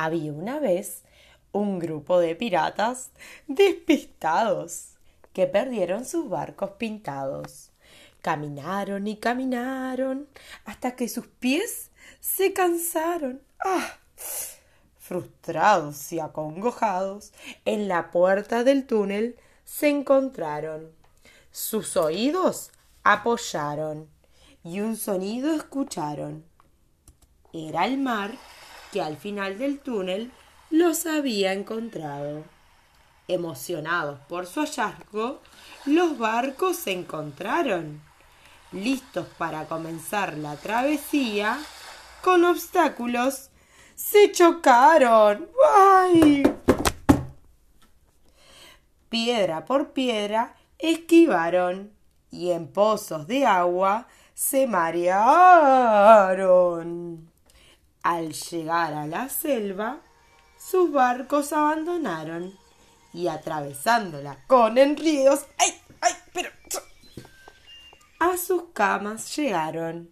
Había una vez un grupo de piratas despistados que perdieron sus barcos pintados. Caminaron y caminaron hasta que sus pies se cansaron. ¡Ah! Frustrados y acongojados, en la puerta del túnel se encontraron. Sus oídos apoyaron y un sonido escucharon. Era el mar que al final del túnel los había encontrado. Emocionados por su hallazgo, los barcos se encontraron, listos para comenzar la travesía, con obstáculos se chocaron. ¡Ay! Piedra por piedra esquivaron y en pozos de agua se marearon. Al llegar a la selva, sus barcos abandonaron y atravesándola con enríos, ¡ay, ay, pero! A sus camas llegaron.